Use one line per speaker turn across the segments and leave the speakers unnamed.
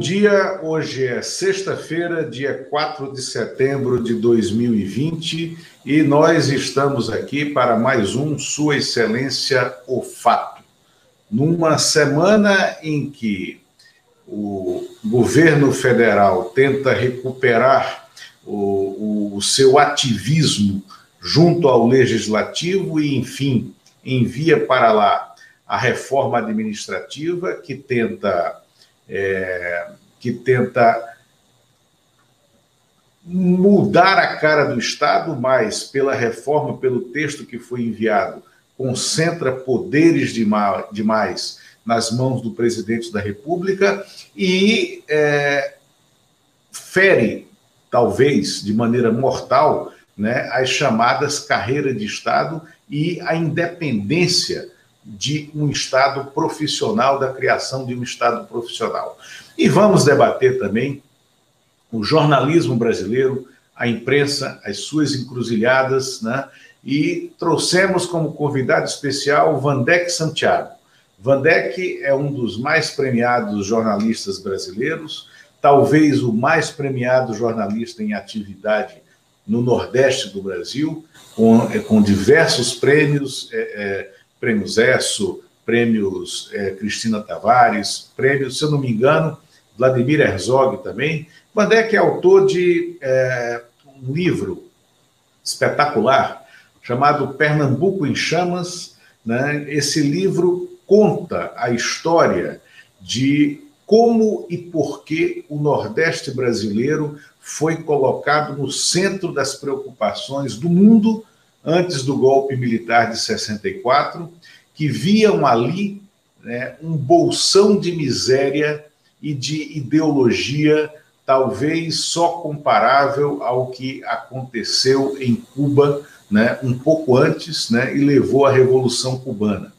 Dia, hoje é sexta-feira, dia 4 de setembro de 2020, e nós estamos aqui para mais um Sua Excelência o Fato. Numa semana em que o governo federal tenta recuperar o, o seu ativismo junto ao legislativo e, enfim, envia para lá a reforma administrativa que tenta é, que tenta mudar a cara do Estado, mas pela reforma, pelo texto que foi enviado, concentra poderes demais nas mãos do presidente da República e é, fere, talvez de maneira mortal, né, as chamadas carreira de Estado e a independência de um Estado profissional, da criação de um Estado profissional. E vamos debater também o jornalismo brasileiro, a imprensa, as suas encruzilhadas, né? E trouxemos como convidado especial Vandeck Santiago. Vandeck é um dos mais premiados jornalistas brasileiros, talvez o mais premiado jornalista em atividade no Nordeste do Brasil, com, com diversos prêmios. É, é, prêmios ESSO, prêmios é, Cristina Tavares, prêmios, se eu não me engano, Vladimir Herzog também. Vandeck é autor de é, um livro espetacular chamado Pernambuco em Chamas. Né? Esse livro conta a história de como e por que o Nordeste brasileiro foi colocado no centro das preocupações do mundo antes do golpe militar de 64, que viam ali né, um bolsão de miséria e de ideologia talvez só comparável ao que aconteceu em Cuba né, um pouco antes né, e levou à Revolução Cubana.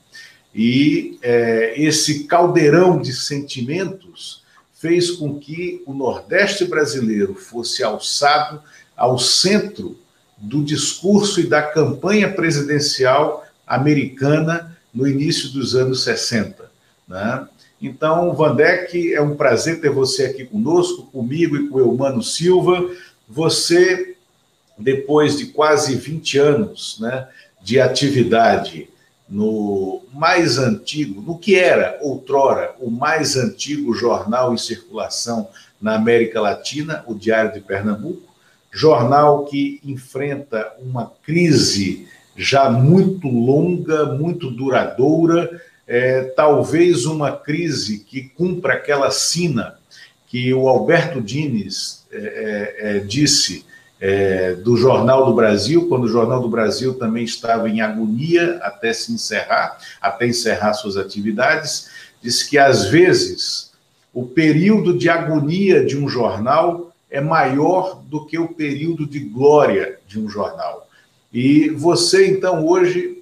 E é, esse caldeirão de sentimentos fez com que o Nordeste brasileiro fosse alçado ao centro do discurso e da campanha presidencial americana no início dos anos 60. Né? Então, Vandeck, é um prazer ter você aqui conosco, comigo e com o Eumano Silva. Você, depois de quase 20 anos né, de atividade no mais antigo, no que era outrora o mais antigo jornal em circulação na América Latina, o Diário de Pernambuco, jornal que enfrenta uma crise já muito longa, muito duradoura, é, talvez uma crise que cumpra aquela sina que o Alberto Dines é, é, é disse é, do Jornal do Brasil, quando o Jornal do Brasil também estava em agonia até se encerrar, até encerrar suas atividades, disse que às vezes o período de agonia de um jornal é maior do que o período de glória de um jornal. E você, então, hoje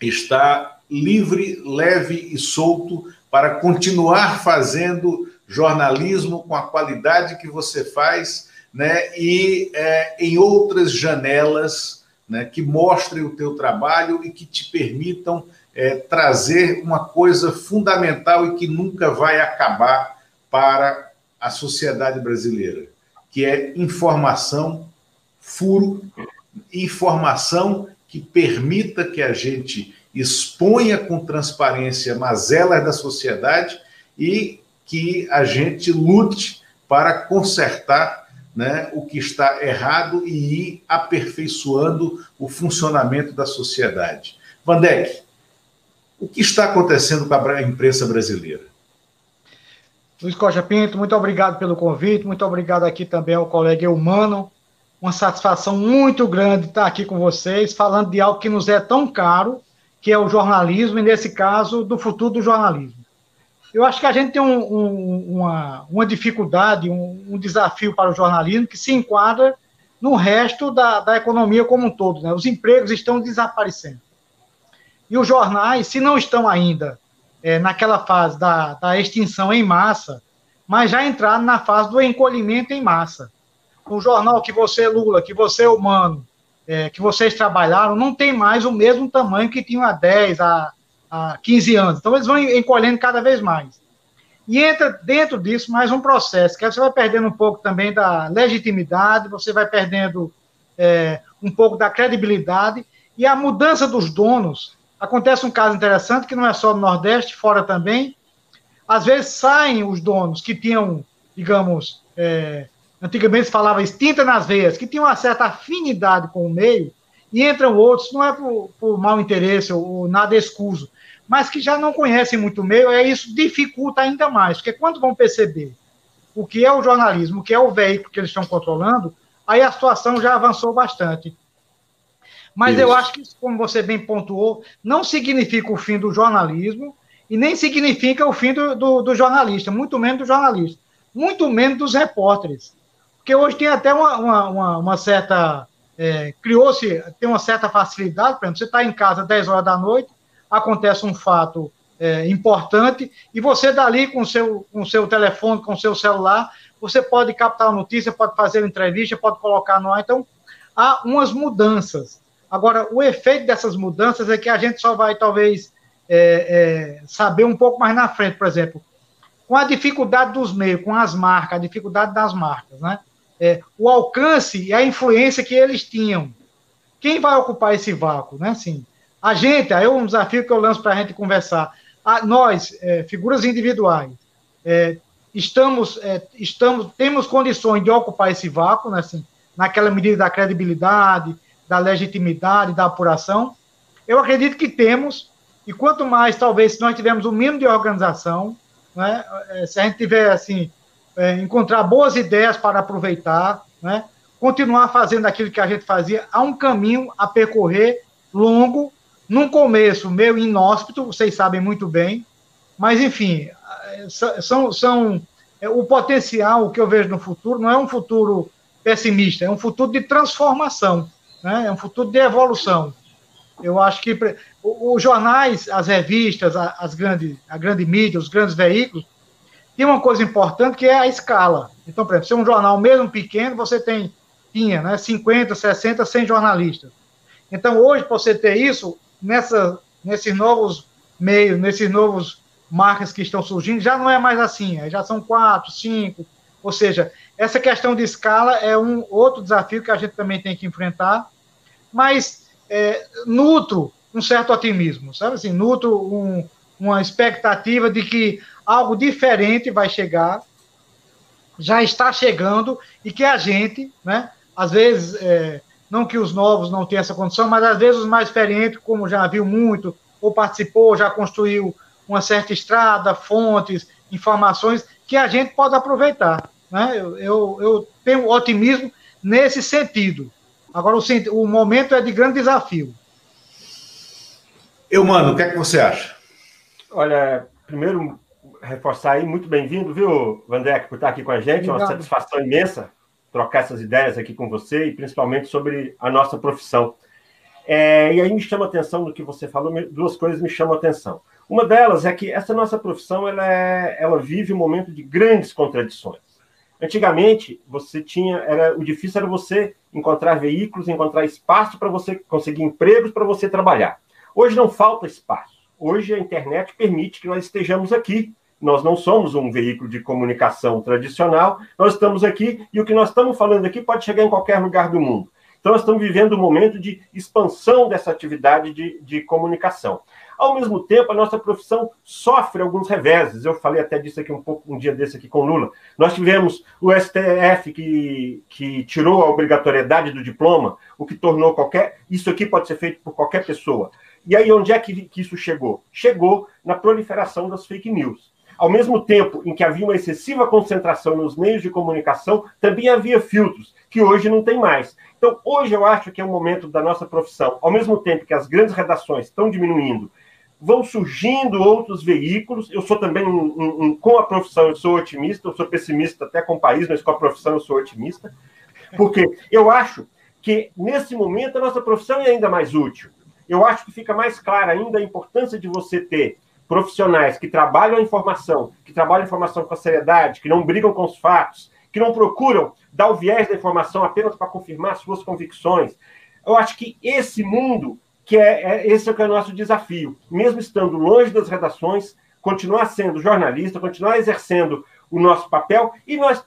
está livre, leve e solto para continuar fazendo jornalismo com a qualidade que você faz, né? E é, em outras janelas, né? Que mostrem o teu trabalho e que te permitam é, trazer uma coisa fundamental e que nunca vai acabar para a sociedade brasileira, que é informação, furo, informação que permita que a gente exponha com transparência mazelas da sociedade e que a gente lute para consertar né, o que está errado e ir aperfeiçoando o funcionamento da sociedade. Vandeck, o que está acontecendo com a imprensa brasileira?
Luiz Costa Pinto, muito obrigado pelo convite, muito obrigado aqui também ao colega Humano. Uma satisfação muito grande estar aqui com vocês, falando de algo que nos é tão caro, que é o jornalismo, e nesse caso, do futuro do jornalismo. Eu acho que a gente tem um, um, uma, uma dificuldade, um, um, desafio para o jornalismo que se enquadra no resto da, da economia como um todo. Né? Os empregos estão desaparecendo. E os jornais, se não estão ainda é, naquela fase da, da extinção em massa, mas já entraram na fase do encolhimento em massa. O jornal que você, Lula, que você, Humano, é, que vocês trabalharam, não tem mais o mesmo tamanho que tinham há 10, há, há 15 anos. Então, eles vão encolhendo cada vez mais. E entra dentro disso mais um processo, que você vai perdendo um pouco também da legitimidade, você vai perdendo é, um pouco da credibilidade, e a mudança dos donos. Acontece um caso interessante, que não é só no Nordeste, fora também. Às vezes saem os donos que tinham, digamos, é, antigamente se falava extinta nas veias, que tinham uma certa afinidade com o meio, e entram outros, não é por, por mau interesse ou, ou nada escuso, mas que já não conhecem muito o meio, e isso dificulta ainda mais, porque quando vão perceber o que é o jornalismo, o que é o veículo que eles estão controlando, aí a situação já avançou bastante. Mas isso. eu acho que, como você bem pontuou, não significa o fim do jornalismo e nem significa o fim do, do, do jornalista, muito menos do jornalista, muito menos dos repórteres. Porque hoje tem até uma, uma, uma, uma certa. É, Criou-se, tem uma certa facilidade, por exemplo, você está em casa 10 horas da noite, acontece um fato é, importante, e você dali com o seu, com seu telefone, com o seu celular, você pode captar a notícia, pode fazer uma entrevista, pode colocar no ar. Então, há umas mudanças. Agora, o efeito dessas mudanças é que a gente só vai, talvez, é, é, saber um pouco mais na frente, por exemplo, com a dificuldade dos meios, com as marcas, a dificuldade das marcas, né? É, o alcance e a influência que eles tinham. Quem vai ocupar esse vácuo, né? Assim, a gente, aí é um desafio que eu lanço para a gente conversar. A, nós, é, figuras individuais, é, estamos, é, estamos, temos condições de ocupar esse vácuo, né, assim, naquela medida da credibilidade, da legitimidade, da apuração. Eu acredito que temos, e quanto mais, talvez, se nós tivermos o um mínimo de organização, né, é, se a gente tiver, assim, é, encontrar boas ideias para aproveitar, né, continuar fazendo aquilo que a gente fazia, há um caminho a percorrer longo num começo meio inóspito, vocês sabem muito bem, mas enfim, são, são é, o potencial que eu vejo no futuro não é um futuro pessimista, é um futuro de transformação, né? é um futuro de evolução. Eu acho que os jornais, as revistas, as grandes, a grande mídia, os grandes veículos, tem uma coisa importante que é a escala. Então, por exemplo, se é um jornal mesmo pequeno, você tem, tinha né, 50, 60, 100 jornalistas. Então, hoje, para você ter isso, nessa, nesses novos meios, nesses novos marcas que estão surgindo, já não é mais assim, já são quatro, cinco, ou seja, essa questão de escala é um outro desafio que a gente também tem que enfrentar, mas é, nutro um certo otimismo, sabe assim, nutro um, uma expectativa de que algo diferente vai chegar, já está chegando e que a gente, né, às vezes é, não que os novos não tenham essa condição, mas às vezes os mais experientes, como já viu muito, ou participou, já construiu uma certa estrada, fontes, informações, que a gente pode aproveitar. Né? Eu, eu, eu tenho otimismo nesse sentido. Agora, o, o momento é de grande desafio.
Eu, mano, o que é que você acha?
Olha, primeiro, reforçar aí, muito bem-vindo, viu, Vandeck, por estar aqui com a gente, Obrigado. é uma satisfação imensa trocar essas ideias aqui com você e principalmente sobre a nossa profissão. É, e aí me chama a atenção do que você falou, duas coisas me chamam a atenção. Uma delas é que essa nossa profissão ela, é, ela vive um momento de grandes contradições. Antigamente, você tinha, era o difícil era você encontrar veículos, encontrar espaço para você conseguir empregos para você trabalhar. Hoje não falta espaço. Hoje a internet permite que nós estejamos aqui nós não somos um veículo de comunicação tradicional, nós estamos aqui e o que nós estamos falando aqui pode chegar em qualquer lugar do mundo. Então, nós estamos vivendo um momento de expansão dessa atividade de, de comunicação. Ao mesmo tempo, a nossa profissão sofre alguns reveses. Eu falei até disso aqui um pouco um dia desse aqui com Lula. Nós tivemos o STF que, que tirou a obrigatoriedade do diploma, o que tornou qualquer. Isso aqui pode ser feito por qualquer pessoa. E aí, onde é que, que isso chegou? Chegou na proliferação das fake news. Ao mesmo tempo em que havia uma excessiva concentração nos meios de comunicação, também havia filtros, que hoje não tem mais. Então, hoje eu acho que é o momento da nossa profissão, ao mesmo tempo que as grandes redações estão diminuindo, vão surgindo outros veículos. Eu sou também, um, um, um, com a profissão, eu sou otimista, eu sou pessimista até com o país, mas com a profissão eu sou otimista, porque eu acho que, nesse momento, a nossa profissão é ainda mais útil. Eu acho que fica mais clara ainda a importância de você ter profissionais que trabalham a informação, que trabalham a informação com seriedade, que não brigam com os fatos, que não procuram dar o viés da informação apenas para confirmar suas convicções. Eu acho que esse mundo, que é, é esse é, que é o nosso desafio, mesmo estando longe das redações, continuar sendo jornalista, continuar exercendo o nosso papel e nós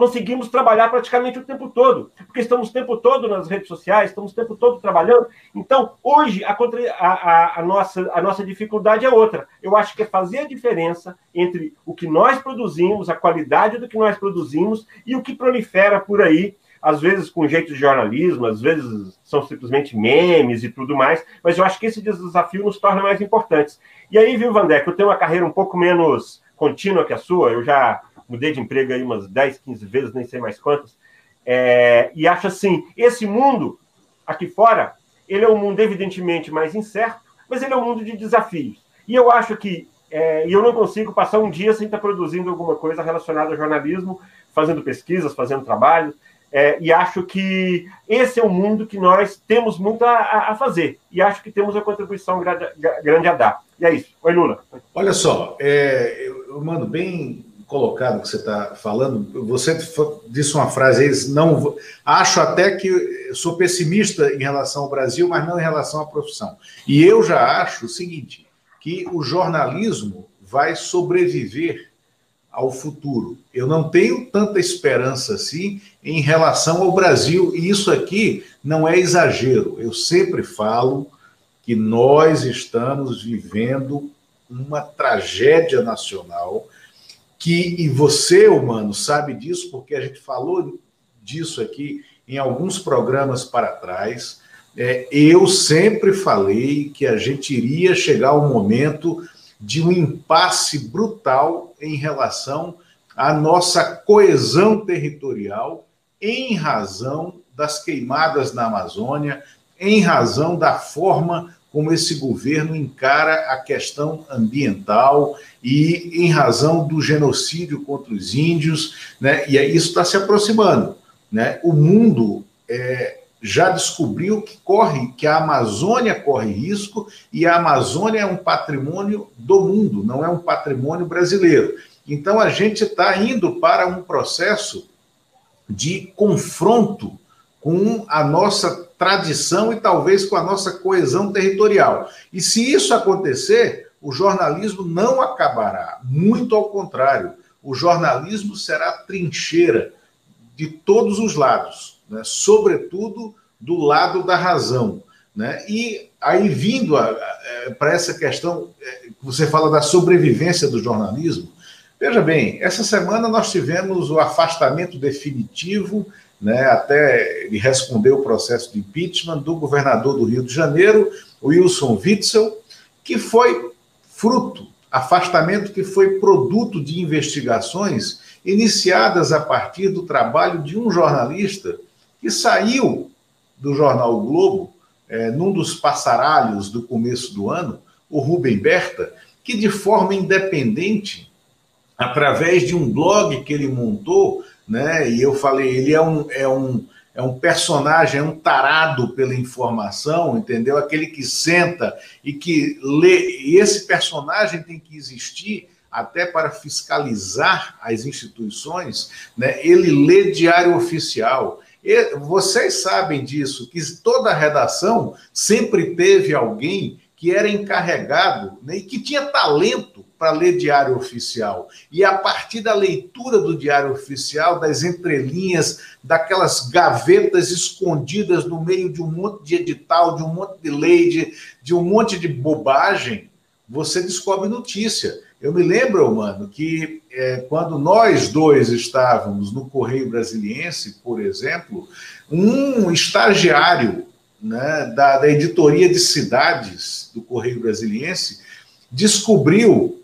conseguimos trabalhar praticamente o tempo todo, porque estamos o tempo todo nas redes sociais, estamos o tempo todo trabalhando. Então, hoje, a, a, a, nossa, a nossa dificuldade é outra. Eu acho que é fazer a diferença entre o que nós produzimos, a qualidade do que nós produzimos e o que prolifera por aí, às vezes com jeito de jornalismo, às vezes são simplesmente memes e tudo mais, mas eu acho que esse desafio nos torna mais importantes. E aí, viu, Vandeck, eu tenho uma carreira um pouco menos contínua que a sua, eu já mudei de emprego aí umas 10, 15 vezes, nem sei mais quantas, é, e acho assim, esse mundo aqui fora, ele é um mundo evidentemente mais incerto, mas ele é um mundo de desafios. E eu acho que é, eu não consigo passar um dia sem estar produzindo alguma coisa relacionada ao jornalismo, fazendo pesquisas, fazendo trabalhos, é, e acho que esse é o mundo que nós temos muito a, a fazer. E acho que temos uma contribuição grande, a dar. E é isso. Oi, Lula.
Olha só, é, eu mando bem colocado que você está falando, você disse uma frase aí, não, acho até que sou pessimista em relação ao Brasil, mas não em relação à profissão. E eu já acho o seguinte, que o jornalismo vai sobreviver ao futuro. Eu não tenho tanta esperança assim em relação ao Brasil, e isso aqui não é exagero. Eu sempre falo que nós estamos vivendo uma tragédia nacional que, e você, humano, sabe disso, porque a gente falou disso aqui em alguns programas para trás. É, eu sempre falei que a gente iria chegar ao momento de um impasse brutal em relação à nossa coesão territorial, em razão das queimadas na Amazônia, em razão da forma como esse governo encara a questão ambiental e em razão do genocídio contra os índios, né? E isso está se aproximando, né? O mundo é, já descobriu que corre, que a Amazônia corre risco e a Amazônia é um patrimônio do mundo, não é um patrimônio brasileiro. Então a gente está indo para um processo de confronto com a nossa tradição e talvez com a nossa coesão territorial. E se isso acontecer, o jornalismo não acabará, muito ao contrário, o jornalismo será trincheira de todos os lados, né? sobretudo do lado da razão. Né? E aí, vindo para essa questão, é, você fala da sobrevivência do jornalismo, veja bem, essa semana nós tivemos o afastamento definitivo, né, até ele respondeu o processo de impeachment do governador do Rio de Janeiro, Wilson Witzel, que foi fruto, afastamento que foi produto de investigações iniciadas a partir do trabalho de um jornalista que saiu do jornal o Globo, é, num dos passaralhos do começo do ano, o Rubem Berta, que de forma independente, através de um blog que ele montou, né, e eu falei, ele é um, é um é um personagem, é um tarado pela informação, entendeu? Aquele que senta e que lê. E esse personagem tem que existir até para fiscalizar as instituições, né? Ele lê diário oficial. E vocês sabem disso, que toda redação sempre teve alguém que era encarregado né, e que tinha talento para ler diário oficial. E a partir da leitura do diário oficial, das entrelinhas, daquelas gavetas escondidas no meio de um monte de edital, de um monte de lei, de, de um monte de bobagem, você descobre notícia. Eu me lembro, mano, que é, quando nós dois estávamos no Correio Brasiliense, por exemplo, um estagiário né, da, da editoria de cidades do Correio Brasiliense, descobriu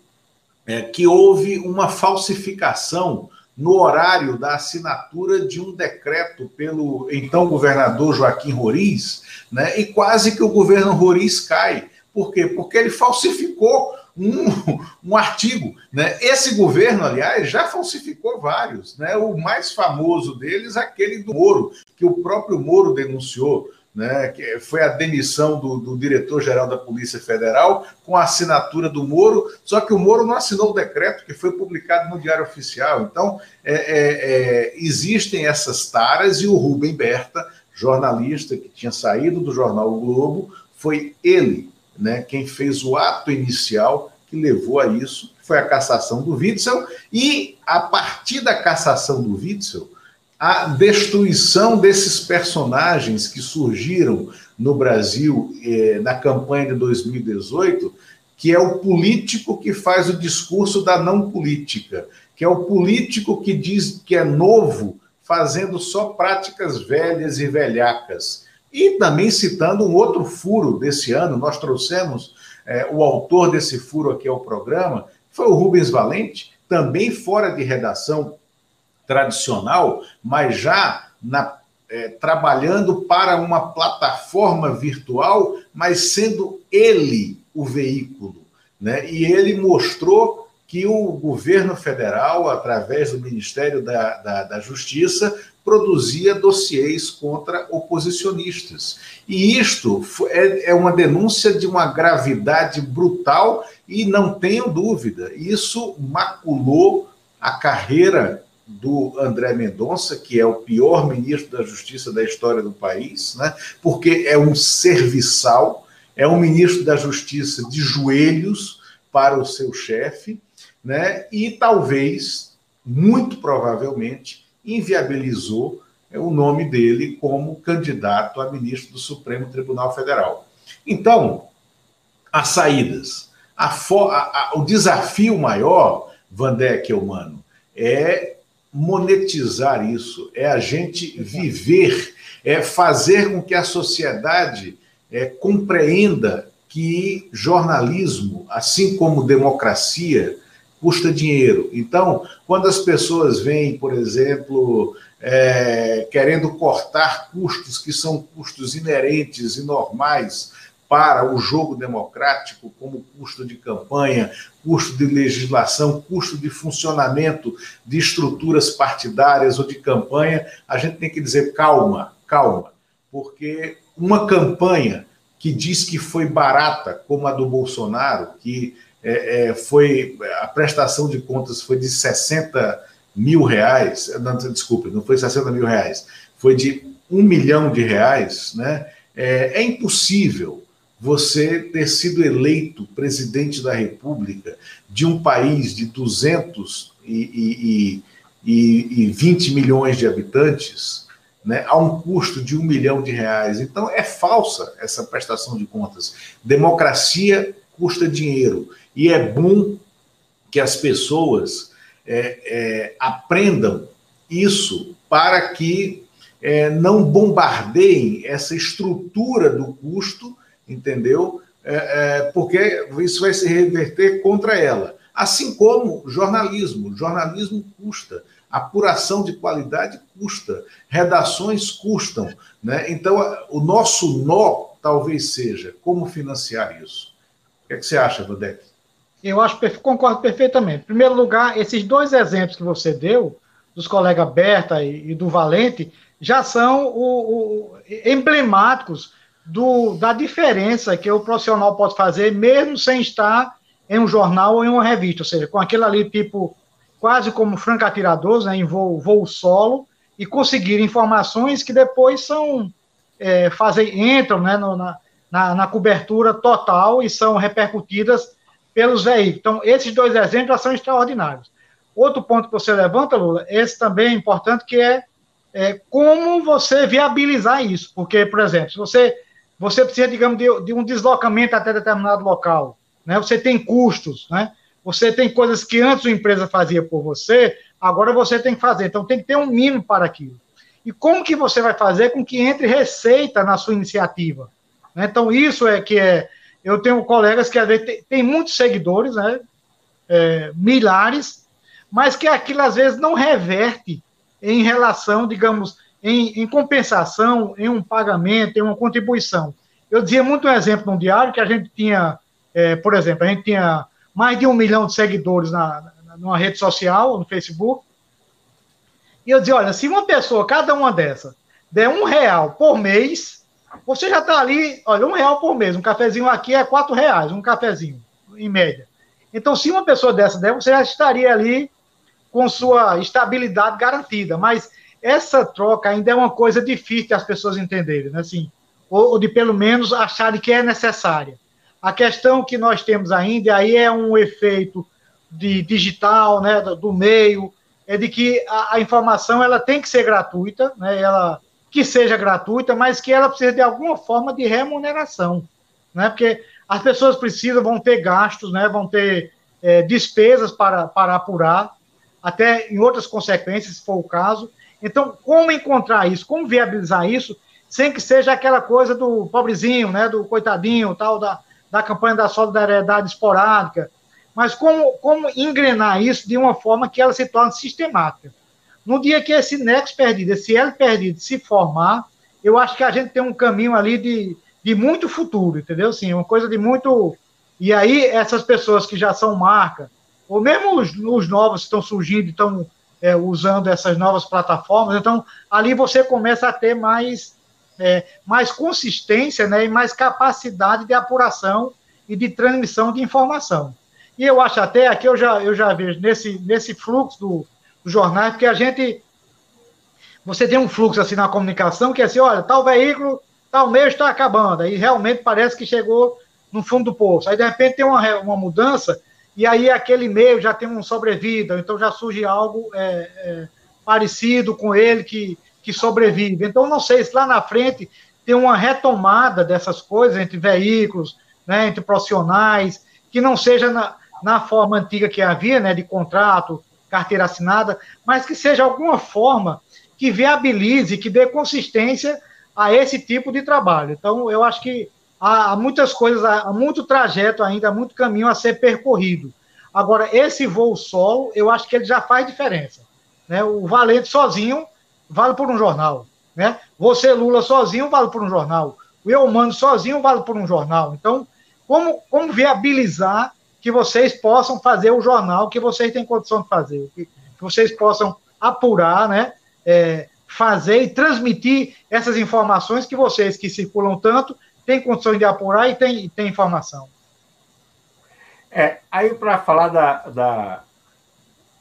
é, que houve uma falsificação no horário da assinatura de um decreto pelo então governador Joaquim Roriz, né, e quase que o governo Roriz cai. Por quê? Porque ele falsificou um, um artigo. Né? Esse governo, aliás, já falsificou vários. Né? O mais famoso deles, aquele do Moro, que o próprio Moro denunciou né, que foi a demissão do, do diretor-geral da Polícia Federal com a assinatura do Moro, só que o Moro não assinou o decreto que foi publicado no Diário Oficial. Então, é, é, é, existem essas taras e o Rubem Berta, jornalista que tinha saído do jornal o Globo, foi ele né, quem fez o ato inicial que levou a isso, foi a cassação do Witzel, e a partir da cassação do Witzel, a destruição desses personagens que surgiram no Brasil eh, na campanha de 2018, que é o político que faz o discurso da não política, que é o político que diz que é novo, fazendo só práticas velhas e velhacas. E também citando um outro furo desse ano, nós trouxemos eh, o autor desse furo aqui ao programa, foi o Rubens Valente, também fora de redação tradicional, mas já na, é, trabalhando para uma plataforma virtual, mas sendo ele o veículo. Né? E ele mostrou que o governo federal, através do Ministério da, da, da Justiça, produzia dossiês contra oposicionistas. E isto é, é uma denúncia de uma gravidade brutal e não tenho dúvida, isso maculou a carreira do André Mendonça, que é o pior ministro da Justiça da história do país, né? porque é um serviçal, é um ministro da Justiça de joelhos para o seu chefe, né? e talvez, muito provavelmente, inviabilizou é, o nome dele como candidato a ministro do Supremo Tribunal Federal. Então, as saídas. A, a, o desafio maior, Vandeck humano, é monetizar isso, é a gente viver, é fazer com que a sociedade é, compreenda que jornalismo, assim como democracia, custa dinheiro. Então, quando as pessoas vêm, por exemplo, é, querendo cortar custos que são custos inerentes e normais para o jogo democrático, como custo de campanha, custo de legislação, custo de funcionamento de estruturas partidárias ou de campanha, a gente tem que dizer calma, calma, porque uma campanha que diz que foi barata, como a do Bolsonaro, que é, é, foi a prestação de contas foi de 60 mil reais, não, desculpe, não foi 60 mil reais, foi de um milhão de reais, né? é, é impossível você ter sido eleito presidente da República de um país de 220 milhões de habitantes, né, a um custo de um milhão de reais. Então, é falsa essa prestação de contas. Democracia custa dinheiro. E é bom que as pessoas é, é, aprendam isso para que é, não bombardeiem essa estrutura do custo entendeu? É, é, porque isso vai se reverter contra ela. Assim como jornalismo. Jornalismo custa. Apuração de qualidade custa. Redações custam. Né? Então, o nosso nó talvez seja como financiar isso. O que, é que você acha, Vadek?
Eu acho, concordo perfeitamente. Em primeiro lugar, esses dois exemplos que você deu, dos colegas Berta e, e do Valente, já são o, o, emblemáticos do, da diferença que o profissional pode fazer, mesmo sem estar em um jornal ou em uma revista, ou seja, com aquilo ali, tipo, quase como franco-atiradores, né, em voo, voo solo, e conseguir informações que depois são, é, fazem, entram né, no, na, na, na, cobertura total e são repercutidas pelos veículos. Então, esses dois exemplos são extraordinários. Outro ponto que você levanta, Lula, esse também é importante, que é, é como você viabilizar isso. Porque, por exemplo, se você você precisa, digamos, de, de, um deslocamento até determinado local, né? Você tem custos, né? Você tem coisas que antes a empresa fazia por você, agora você tem que fazer. Então tem que ter um mínimo para aquilo. E como que você vai fazer com que entre receita na sua iniciativa? Né? Então isso é que é. Eu tenho colegas que às vezes tem, tem muitos seguidores, né? É, milhares, mas que aquilo às vezes não reverte em relação, digamos, em, em, compensação, em um pagamento, em uma contribuição. Eu dizia muito um exemplo no diário que a gente tinha, é, por exemplo, a gente tinha mais de um milhão de seguidores na, na, numa rede social, no Facebook, e eu dizia, olha, se uma pessoa, cada uma dessa, der um real por mês, você já está ali, olha, um real por mês, um cafezinho aqui é quatro reais, um cafezinho, em média. Então, se uma pessoa dessa der, você já estaria ali com sua estabilidade garantida, mas essa troca ainda é uma coisa difícil as pessoas entenderem, né? assim, ou, ou, de pelo menos acharem que é necessária. A questão que nós temos ainda, aí é um efeito de digital, né, do meio, é de que a, a, informação ela tem que ser gratuita, né, ela que seja gratuita, mas que ela precisa de alguma forma de remuneração, né, porque as pessoas precisam, vão ter gastos, né, vão ter é, despesas para, para apurar, até em outras consequências, se for o caso. Então, como encontrar isso, como viabilizar isso, sem que seja aquela coisa do pobrezinho, né, do coitadinho, tal, da, da campanha da solidariedade esporádica, mas como, como engrenar isso de uma forma que ela se torne sistemática. No dia que esse nexo perdido, esse L perdido se formar, eu acho que a gente tem um caminho ali de, de muito futuro, entendeu? Sim, uma coisa de muito. E aí, essas pessoas que já são marca, ou mesmo os, os novos que estão surgindo, estão é, usando essas novas plataformas, então ali você começa a ter mais é, mais consistência né, e mais capacidade de apuração e de transmissão de informação. E eu acho até, aqui eu já, eu já vejo nesse, nesse fluxo do, do jornal, porque a gente. Você tem um fluxo assim na comunicação que é assim: olha, tal veículo, tal mês está acabando. Aí realmente parece que chegou no fundo do poço. Aí de repente tem uma, uma mudança, e aí aquele meio já tem um sobrevida, então já surge algo é, é, parecido com ele que que sobrevive. Então, não sei se lá na frente tem uma retomada dessas coisas entre veículos, né, entre profissionais, que não seja na, na forma antiga que havia, né, de contrato, carteira assinada, mas que seja alguma forma que viabilize, que dê consistência a esse tipo de trabalho. Então, eu acho que há, muitas coisas, há muito trajeto ainda, há muito caminho a ser percorrido. Agora, esse voo solo, eu acho que ele já faz diferença. Né? O Valente sozinho vale por um jornal. Né? Você, Lula, sozinho, vale por um jornal. O eu humano sozinho vale por um jornal. Então, como, como viabilizar que vocês possam fazer o jornal que vocês têm condição de fazer? Que, vocês possam apurar, né? É, fazer e transmitir essas informações que vocês que circulam tanto têm condições de apurar e têm, têm informação.
É, aí para falar da, da,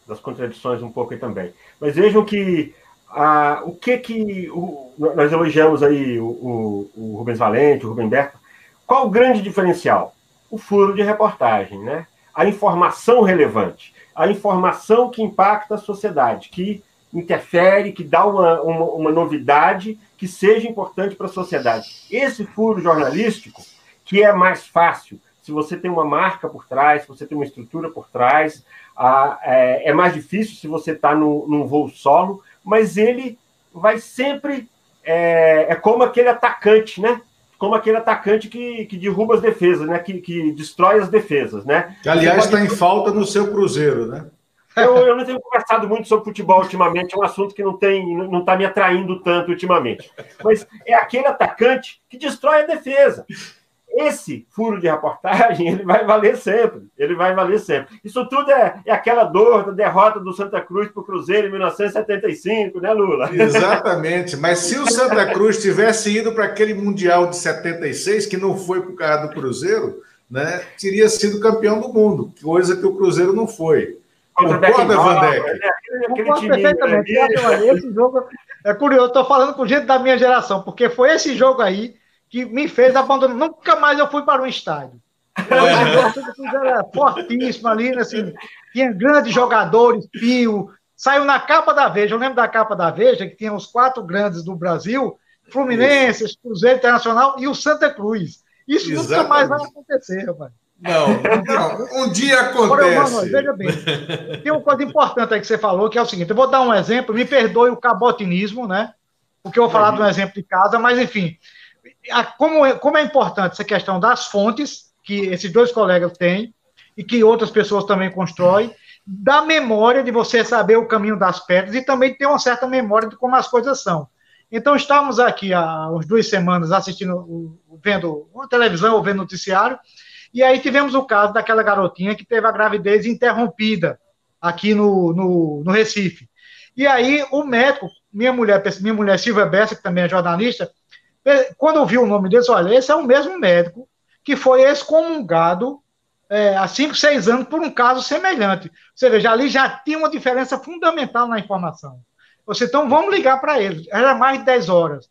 das contradições um pouco aí também. Mas vejam que ah, o que que o, nós elogiamos aí o, o, o, Rubens Valente, o Rubem Berta, qual o grande diferencial? O furo de reportagem, né? A informação relevante, a informação que impacta a sociedade, que interfere, que dá uma, uma, uma novidade que seja importante para a sociedade. Esse furo jornalístico, que é mais fácil, se você tem uma marca por trás, se você tem uma estrutura por trás, ah, é, é, mais difícil se você está num voo solo, mas ele vai sempre. É, é como aquele atacante, né? Como aquele atacante que, que derruba as defesas, né? Que, que destrói as defesas, né?
Que, aliás, está pode... em falta no seu Cruzeiro, né?
Eu, eu, não tenho conversado muito sobre futebol ultimamente, é um assunto que não tem, não está me atraindo tanto ultimamente. Mas é aquele atacante que destrói a defesa esse furo de reportagem ele vai valer sempre. Ele vai valer sempre. Isso tudo é, é aquela dor da derrota do Santa Cruz para o Cruzeiro em 1975, né, Lula?
Exatamente. Mas se o Santa Cruz tivesse ido para aquele Mundial de 76, que não foi por causa do Cruzeiro, né, teria sido campeão do mundo, coisa que o Cruzeiro não foi.
Concorda, Vandeck? Concordo perfeitamente. Esse jogo é curioso. Estou falando com gente da minha geração, porque foi esse jogo aí que me fez abandonar. Nunca mais eu fui para um estádio. É. Era fortíssimo ali, né, assim, tinha grandes jogadores, Pio, saiu na capa da Veja. Eu lembro da capa da Veja, que tinha os quatro grandes do Brasil: Fluminense, Isso. Cruzeiro Internacional e o Santa Cruz. Isso Exatamente. nunca mais vai acontecer, rapaz.
Não, não, um dia acontece. Agora, mano,
veja bem, tem uma coisa importante aí que você falou, que é o seguinte: eu vou dar um exemplo, me perdoe o cabotinismo, né? Porque eu vou falar de um exemplo de casa, mas enfim, como, é, como é importante essa questão das fontes, que esses dois colegas têm, e que outras pessoas também constroem, da memória de você saber o caminho das pedras e também ter uma certa memória de como as coisas são. Então, estávamos aqui há umas duas semanas assistindo, vendo uma televisão ou vendo noticiário, e aí tivemos o caso daquela garotinha que teve a gravidez interrompida aqui no, no, no Recife. E aí o médico, minha mulher, minha mulher Silvia Bessa, que também é jornalista, quando eu vi o nome desse, olha, esse é o mesmo médico que foi excomungado é, há 5, 6 anos por um caso semelhante. Você veja, ali já tinha uma diferença fundamental na informação. Você, então, vamos ligar para ele. Era mais de 10 horas.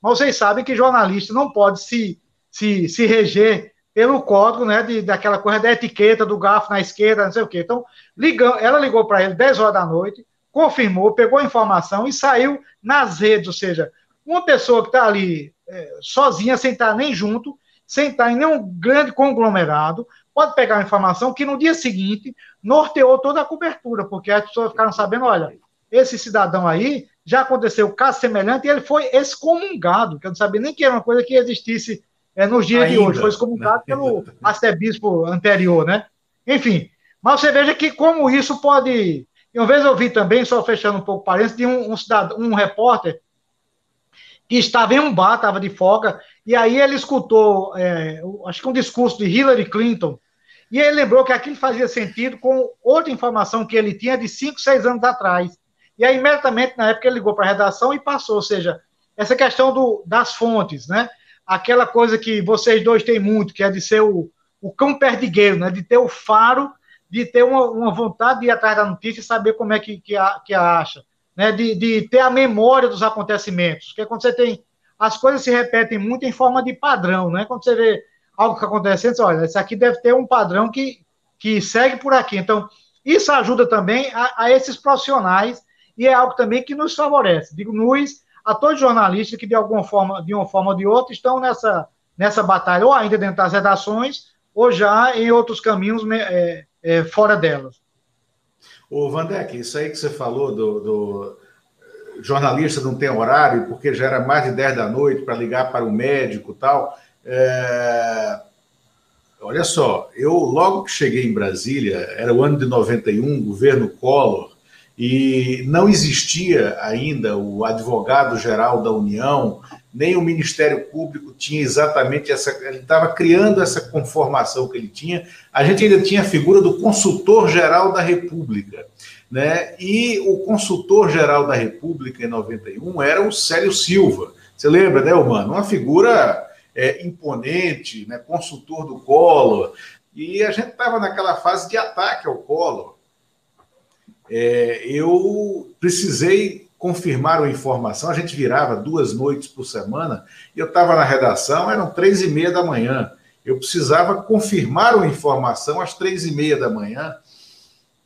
Mas vocês sabem que jornalista não pode se, se, se reger pelo código, né, de, daquela coisa da etiqueta do garfo na esquerda, não sei o quê. Então, ligam, ela ligou para ele 10 horas da noite, confirmou, pegou a informação e saiu nas redes, ou seja, uma pessoa que está ali é, sozinha, sem estar nem junto, sem estar em nenhum grande conglomerado, pode pegar a informação que no dia seguinte norteou toda a cobertura, porque as pessoas ficaram sabendo, olha, esse cidadão aí já aconteceu um caso semelhante e ele foi excomungado, que eu não sabia nem que era uma coisa que existisse é, nos dias Ainda, de hoje, foi excomungado né? pelo arcebispo anterior, né? Enfim, mas você veja que como isso pode... Uma vez eu vi também, só fechando um pouco parênteses, de um, um, cidadão, um repórter que estava em um bar, estava de folga, e aí ele escutou, é, acho que um discurso de Hillary Clinton, e ele lembrou que aquilo fazia sentido com outra informação que ele tinha de 5, 6 anos atrás. E aí, imediatamente, na época, ele ligou para a redação e passou, ou seja, essa questão do, das fontes, né? Aquela coisa que vocês dois têm muito, que é de ser o, o cão perdigueiro, né? De ter o faro, de ter uma, uma vontade de ir atrás da notícia e saber como é que, que, a, que a acha, né? De, de ter a memória dos acontecimentos. Porque quando você tem. As coisas se repetem muito em forma de padrão, né? Quando você vê algo que acontece antes, olha, isso aqui deve ter um padrão que, que segue por aqui. Então, isso ajuda também a, a esses profissionais e é algo também que nos favorece. Digo, nos, a todos os jornalistas que de alguma forma, de uma forma ou de outra, estão nessa, nessa batalha, ou ainda dentro das redações, ou já em outros caminhos é, é, fora delas.
Ô, Vandeck, isso aí que você falou do, do jornalista não tem horário, porque já era mais de 10 da noite para ligar para o médico e tal. É... Olha só, eu logo que cheguei em Brasília, era o ano de 91, governo Collor, e não existia ainda o advogado-geral da União, nem o Ministério Público tinha exatamente essa. Ele estava criando essa conformação que ele tinha. A gente ainda tinha a figura do consultor-geral da República. Né? E o consultor-geral da República em 91 era o Célio Silva. Você lembra, né, Humano? Uma figura é, imponente, né, consultor do Collor, e a gente estava naquela fase de ataque ao Collor. É, eu precisei confirmar uma informação, a gente virava duas noites por semana, e eu estava na redação, eram três e meia da manhã. Eu precisava confirmar uma informação às três e meia da manhã,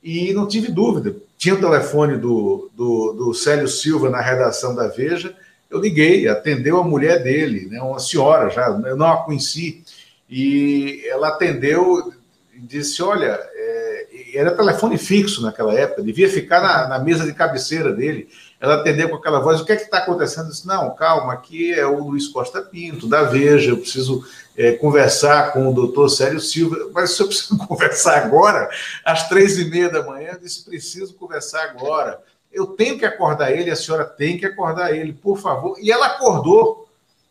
e não tive dúvida. Tinha o telefone do, do, do Célio Silva na redação da Veja, eu liguei, atendeu a mulher dele, né, uma senhora já, eu não a conheci, e ela atendeu e disse: Olha, é, era telefone fixo naquela época, devia ficar na, na, mesa de cabeceira dele. Ela atendeu com aquela voz: O que é que está acontecendo? Eu disse: Não, calma, aqui é o Luiz Costa Pinto, da Veja, eu preciso é, conversar com o doutor Célio Silva. Mas se eu preciso conversar agora, às três e meia da manhã, eu disse: Preciso conversar agora eu tenho que acordar ele, a senhora tem que acordar ele, por favor. E ela acordou,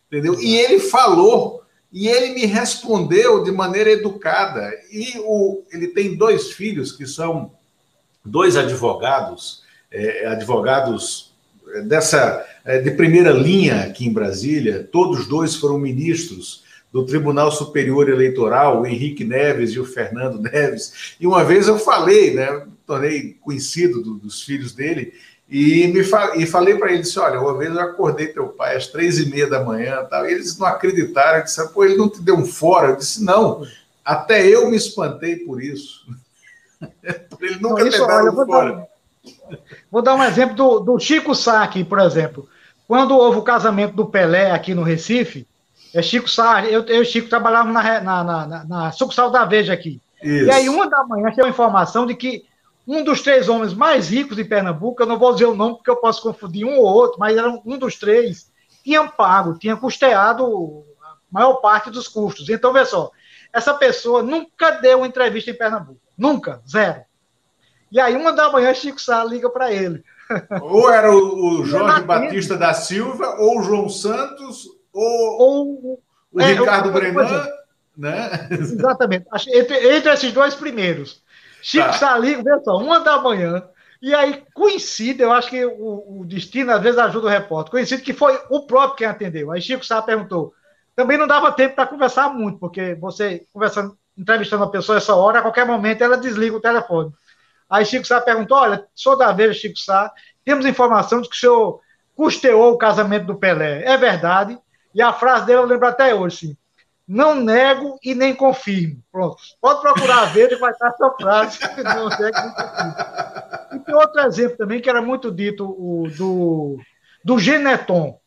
entendeu? E ele falou, e ele me respondeu de maneira educada. E o, ele tem dois filhos que são dois advogados, é, advogados dessa é, de primeira linha aqui em Brasília. Todos dois foram ministros do Tribunal Superior Eleitoral, o Henrique Neves e o Fernando Neves. E uma vez eu falei, né? tornei conhecido do, dos filhos dele, e, me fa e falei para eles: olha, uma vez eu acordei teu pai às três e meia da manhã, tal, e eles não acreditaram, disseram, pô, ele não te deu um fora? Eu disse: não, até eu me espantei por isso. ele nunca não, isso, olha,
um fora. Dar, vou dar um exemplo do, do Chico Sá aqui, por exemplo. Quando houve o casamento do Pelé aqui no Recife, é Chico Sá, eu, eu e Chico trabalhávamos na, na, na, na, na sucursal da Veja aqui. Isso. E aí, uma da manhã, tinha uma informação de que um dos três homens mais ricos de Pernambuco, eu não vou dizer o nome porque eu posso confundir um ou outro, mas era um dos três, tinha pago, tinha custeado a maior parte dos custos. Então, vê só, essa pessoa nunca deu entrevista em Pernambuco. Nunca, zero. E aí, uma da manhã, Chico Sá liga para ele.
Ou era o, o Jorge Batista da Silva, ou o João Santos, ou, ou o é, Ricardo Brenan, né?
Exatamente. Entre, entre esses dois primeiros. Chico tá. Salim, vê só, uma da manhã. E aí coincide, eu acho que o, o, destino às vezes ajuda o repórter. Coincide que foi o próprio quem atendeu. Aí Chico Sá perguntou. Também não dava tempo para conversar muito, porque você conversando, entrevistando a pessoa essa hora, a qualquer momento ela desliga o telefone. Aí Chico Sá perguntou: Olha, sou da Veja, Chico Sá, temos informação de que o senhor custeou o casamento do Pelé. É verdade. E a frase dele eu lembro até hoje, sim. não nego e nem confirmo. Pronto. Pode procurar ver e vai estar essa frase. Não nego. E tem outro exemplo também que era muito dito o, do, do Geneton.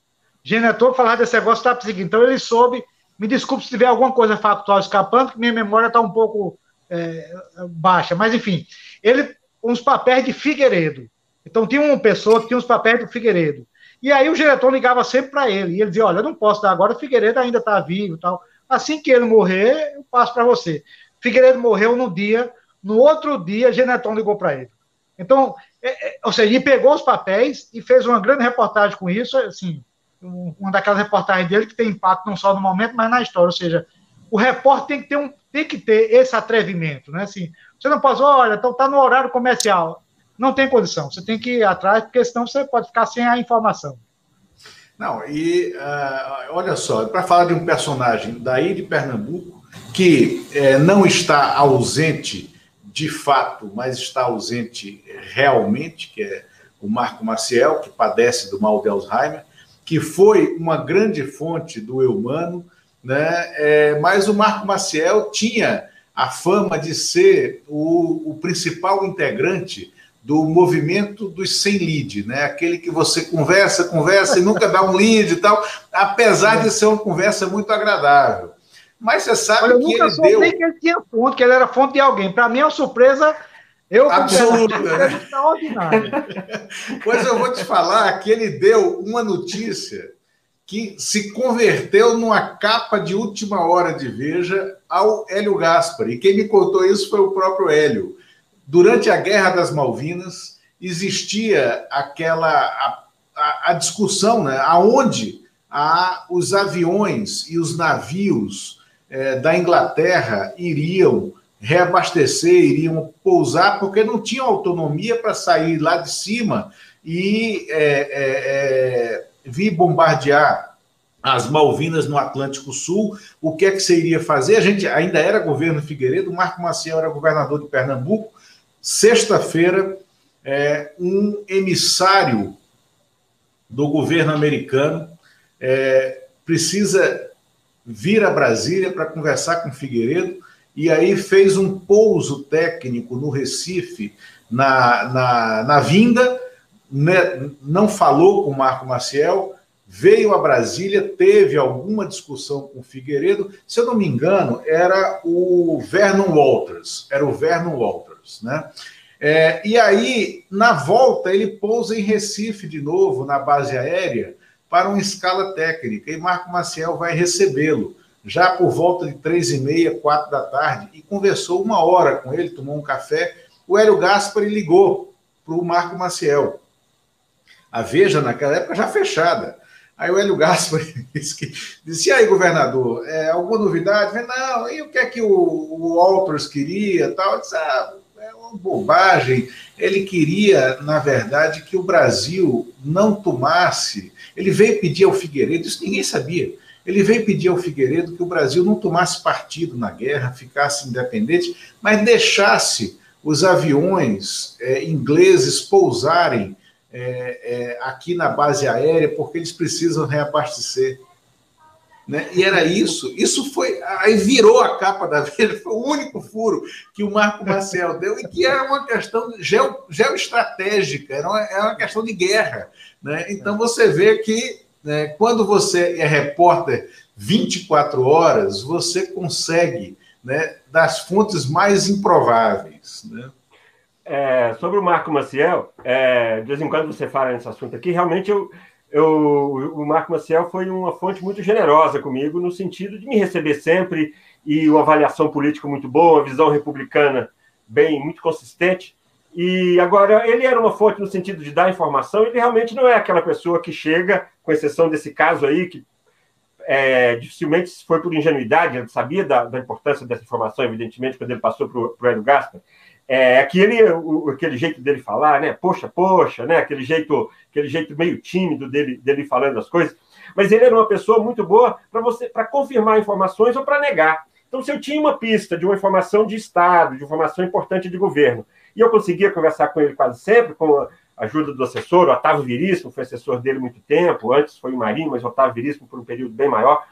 Geneton falava desse negócio está seguinte. Então ele soube. Me desculpe se tiver alguma coisa factual escapando, que minha memória está um pouco é, baixa. Mas, enfim, ele uns papéis de Figueiredo. Então tinha uma pessoa que tinha uns papéis do Figueiredo. E aí o diretor ligava sempre para ele. E ele dizia: Olha, eu não posso dar agora, o Figueiredo ainda está vivo tal. Assim que ele morrer, eu passo para você. Figueiredo morreu no dia, no outro dia, Geneton ligou para ele. Então, é, é, ou seja, ele pegou os papéis e fez uma grande reportagem com isso, assim, uma daquelas reportagens dele que tem impacto não só no momento, mas na história. Ou seja, o repórter tem que ter, um, tem que ter esse atrevimento, né? Assim, você não pode, olha, então tá no horário comercial. Não tem condição. Você tem que ir atrás, porque senão você pode ficar sem a informação.
Não, e uh, olha só, para falar de um personagem daí de Pernambuco, que é, não está ausente de fato, mas está ausente realmente, que é o Marco Maciel, que padece do mal de Alzheimer, que foi uma grande fonte do Eumano, né? É, mas o Marco Maciel tinha a fama de ser o, o principal integrante do movimento dos sem lead, né? Aquele que você conversa, conversa e nunca dá um lead e tal, apesar de ser uma conversa muito agradável. Mas você sabe Olha, que ele deu.
que ele tinha fonte, que ele era fonte de alguém. Para mim é uma surpresa. Eu
Absoluta. Extraordinária. pois eu vou te falar que ele deu uma notícia que se converteu numa capa de última hora de Veja ao Hélio Gaspar. E quem me contou isso foi o próprio Hélio. Durante a Guerra das Malvinas, existia aquela a, a, a discussão, né, aonde a, os aviões e os navios é, da Inglaterra iriam reabastecer, iriam pousar, porque não tinham autonomia para sair lá de cima e é, é, é, vir bombardear as Malvinas no Atlântico Sul. O que é que você iria fazer? A gente ainda era governo Figueiredo, Marco Maciel era governador de Pernambuco, Sexta-feira, é, um emissário do governo americano é, precisa vir a Brasília para conversar com Figueiredo e aí fez um pouso técnico no Recife na, na, na vinda, né, não falou com Marco Maciel, veio a Brasília, teve alguma discussão com Figueiredo, se eu não me engano, era o Vernon Walters, era o Vernon Walters né? É, e aí, na volta, ele pousa em Recife de novo, na base aérea, para uma escala técnica, e Marco Maciel vai recebê-lo, já por volta de três e meia, quatro da tarde, e conversou uma hora com ele, tomou um café. O Hélio Gaspari ligou para o Marco Maciel. A Veja, naquela época, já fechada. Aí o Hélio Gaspar disse, disse: e aí, governador, é, alguma novidade? Falei, não, e o que é que o, o Walters queria? Tal? Disse, ah, uma bobagem. Ele queria, na verdade, que o Brasil não tomasse. Ele veio pedir ao Figueiredo, isso ninguém sabia. Ele veio pedir ao Figueiredo que o Brasil não tomasse partido na guerra, ficasse independente, mas deixasse os aviões é, ingleses pousarem é, é, aqui na base aérea, porque eles precisam reabastecer. Né? E era isso. Isso foi. Aí virou a capa da Veja, foi o único furo que o Marco Marcel deu, e que era uma questão geo, geoestratégica, era uma, era uma questão de guerra. Né? Então você vê que né, quando você é repórter 24 horas, você consegue né, das fontes mais improváveis. Né?
É, sobre o Marco Maciel, é, de vez em quando você fala nesse assunto aqui, realmente eu, eu, o Marco Maciel foi uma fonte muito generosa comigo, no sentido de me receber sempre e uma avaliação política muito boa, uma visão republicana bem, muito consistente. E agora, ele era uma fonte no sentido de dar informação, ele realmente não é aquela pessoa que chega, com exceção desse caso aí, que é, dificilmente foi por ingenuidade, ele sabia da, da, importância dessa informação, evidentemente, quando ele passou para o Hélio Gaspar, é, aquele, o, aquele jeito dele falar, né? Poxa, poxa, né? Aquele jeito, aquele jeito meio tímido dele, dele falando as coisas. Mas ele era uma pessoa muito boa para você, para confirmar informações ou para negar. Então, se eu tinha uma pista de uma informação de Estado, de informação importante de governo, e eu conseguia conversar com ele quase sempre, com a ajuda do assessor, o Otávio Viríssimo, foi assessor dele muito tempo, antes foi o Marinho, mas o Otávio Viríssimo por um período bem maior.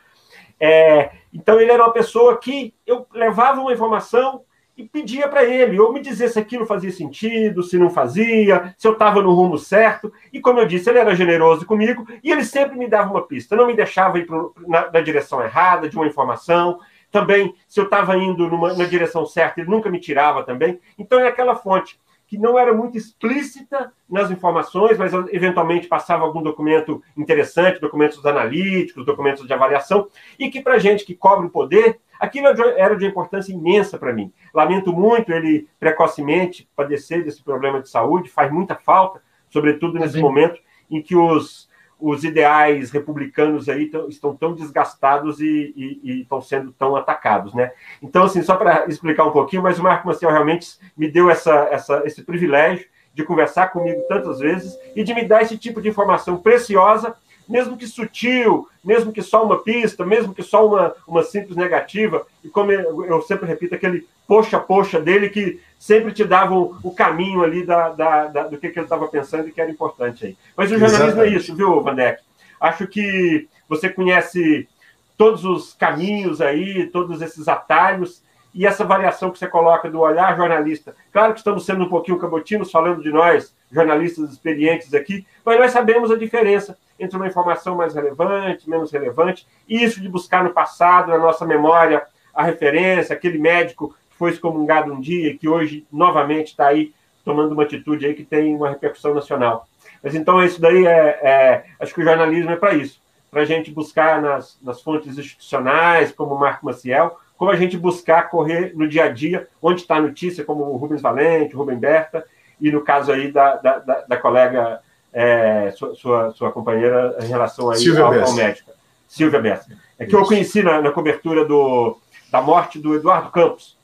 É, então, ele era uma pessoa que eu levava uma informação e pedia para ele, ou me dizer se aquilo fazia sentido, se não fazia, se eu estava no rumo certo. E como eu disse, ele era generoso comigo e ele sempre me dava uma pista, não me deixava ir pro, na, na, direção errada de uma informação. Também, se eu estava indo numa, na direção certa, ele nunca me tirava também. Então, é aquela fonte que não era muito explícita nas informações, mas eventualmente passava algum documento interessante, documentos analíticos, documentos de avaliação, e que para gente que cobre o poder, aquilo era de importância imensa para mim. Lamento muito ele precocemente padecer desse problema de saúde, faz muita falta, sobretudo nesse momento em que os os ideais republicanos aí tão, estão tão desgastados e, e, e, estão sendo tão atacados, né? Então, assim, só para explicar um pouquinho, mas o Marco Maciel realmente me deu essa, essa, esse privilégio de conversar comigo tantas vezes e de me dar esse tipo de informação preciosa, mesmo que sutil, mesmo que só uma pista, mesmo que só uma, uma simples negativa, e como eu sempre repito, aquele poxa, poxa dele que sempre te davam o caminho ali da, da, da do que, que ele estava pensando e que era importante aí. Mas o jornalismo Exatamente. é isso, viu, Vandeck? Acho que você conhece todos os caminhos aí, todos esses atalhos, e essa variação que você coloca do olhar jornalista. Claro que estamos sendo um pouquinho cabotinos falando de nós, jornalistas experientes aqui, mas nós sabemos a diferença entre uma informação mais relevante, menos relevante, e isso de buscar no passado, na nossa memória, a referência, aquele médico foi excomungado um dia, que hoje novamente está aí tomando uma atitude aí que tem uma repercussão nacional. Mas então isso daí é, é acho que o jornalismo é para isso, para a gente buscar nas, nas fontes institucionais, como o Marco Maciel, como a gente buscar correr no dia a dia, onde está a notícia, como o Rubens Valente, o Rubem Berta, e no caso aí da, da, da, da colega, é, sua, sua, sua, companheira, em relação aí
Silvia ao, ao
médico, Silvia Bessa. É que isso. eu conheci na, na cobertura do, da morte do Eduardo Campos,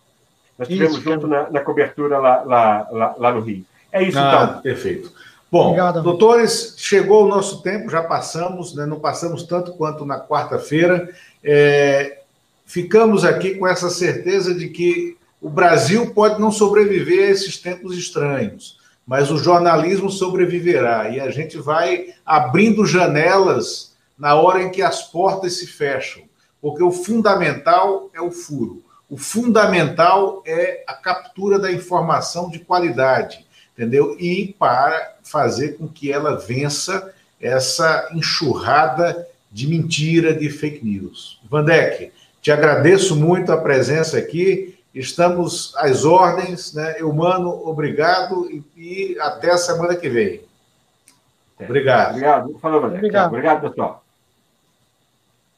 nós estivemos junto na, na, cobertura lá, lá, lá, lá, no Rio. É isso, ah, então.
Perfeito. Bom, Obrigado. doutores, chegou o nosso tempo, já passamos, né, não passamos tanto quanto na quarta-feira. É, ficamos aqui com essa certeza de que o Brasil pode não sobreviver a esses tempos estranhos, mas o jornalismo sobreviverá e a gente vai abrindo janelas na hora em que as portas se fecham, porque o fundamental é o furo. O fundamental é a captura da informação de qualidade, entendeu? E para fazer com que ela vença essa enxurrada de mentira, de fake news. Vandeck, te agradeço muito a presença aqui. Estamos às ordens, né? Eumano, obrigado e, e até a semana que vem.
Obrigado. Obrigado. Falou. Obrigado. Obrigado, pessoal.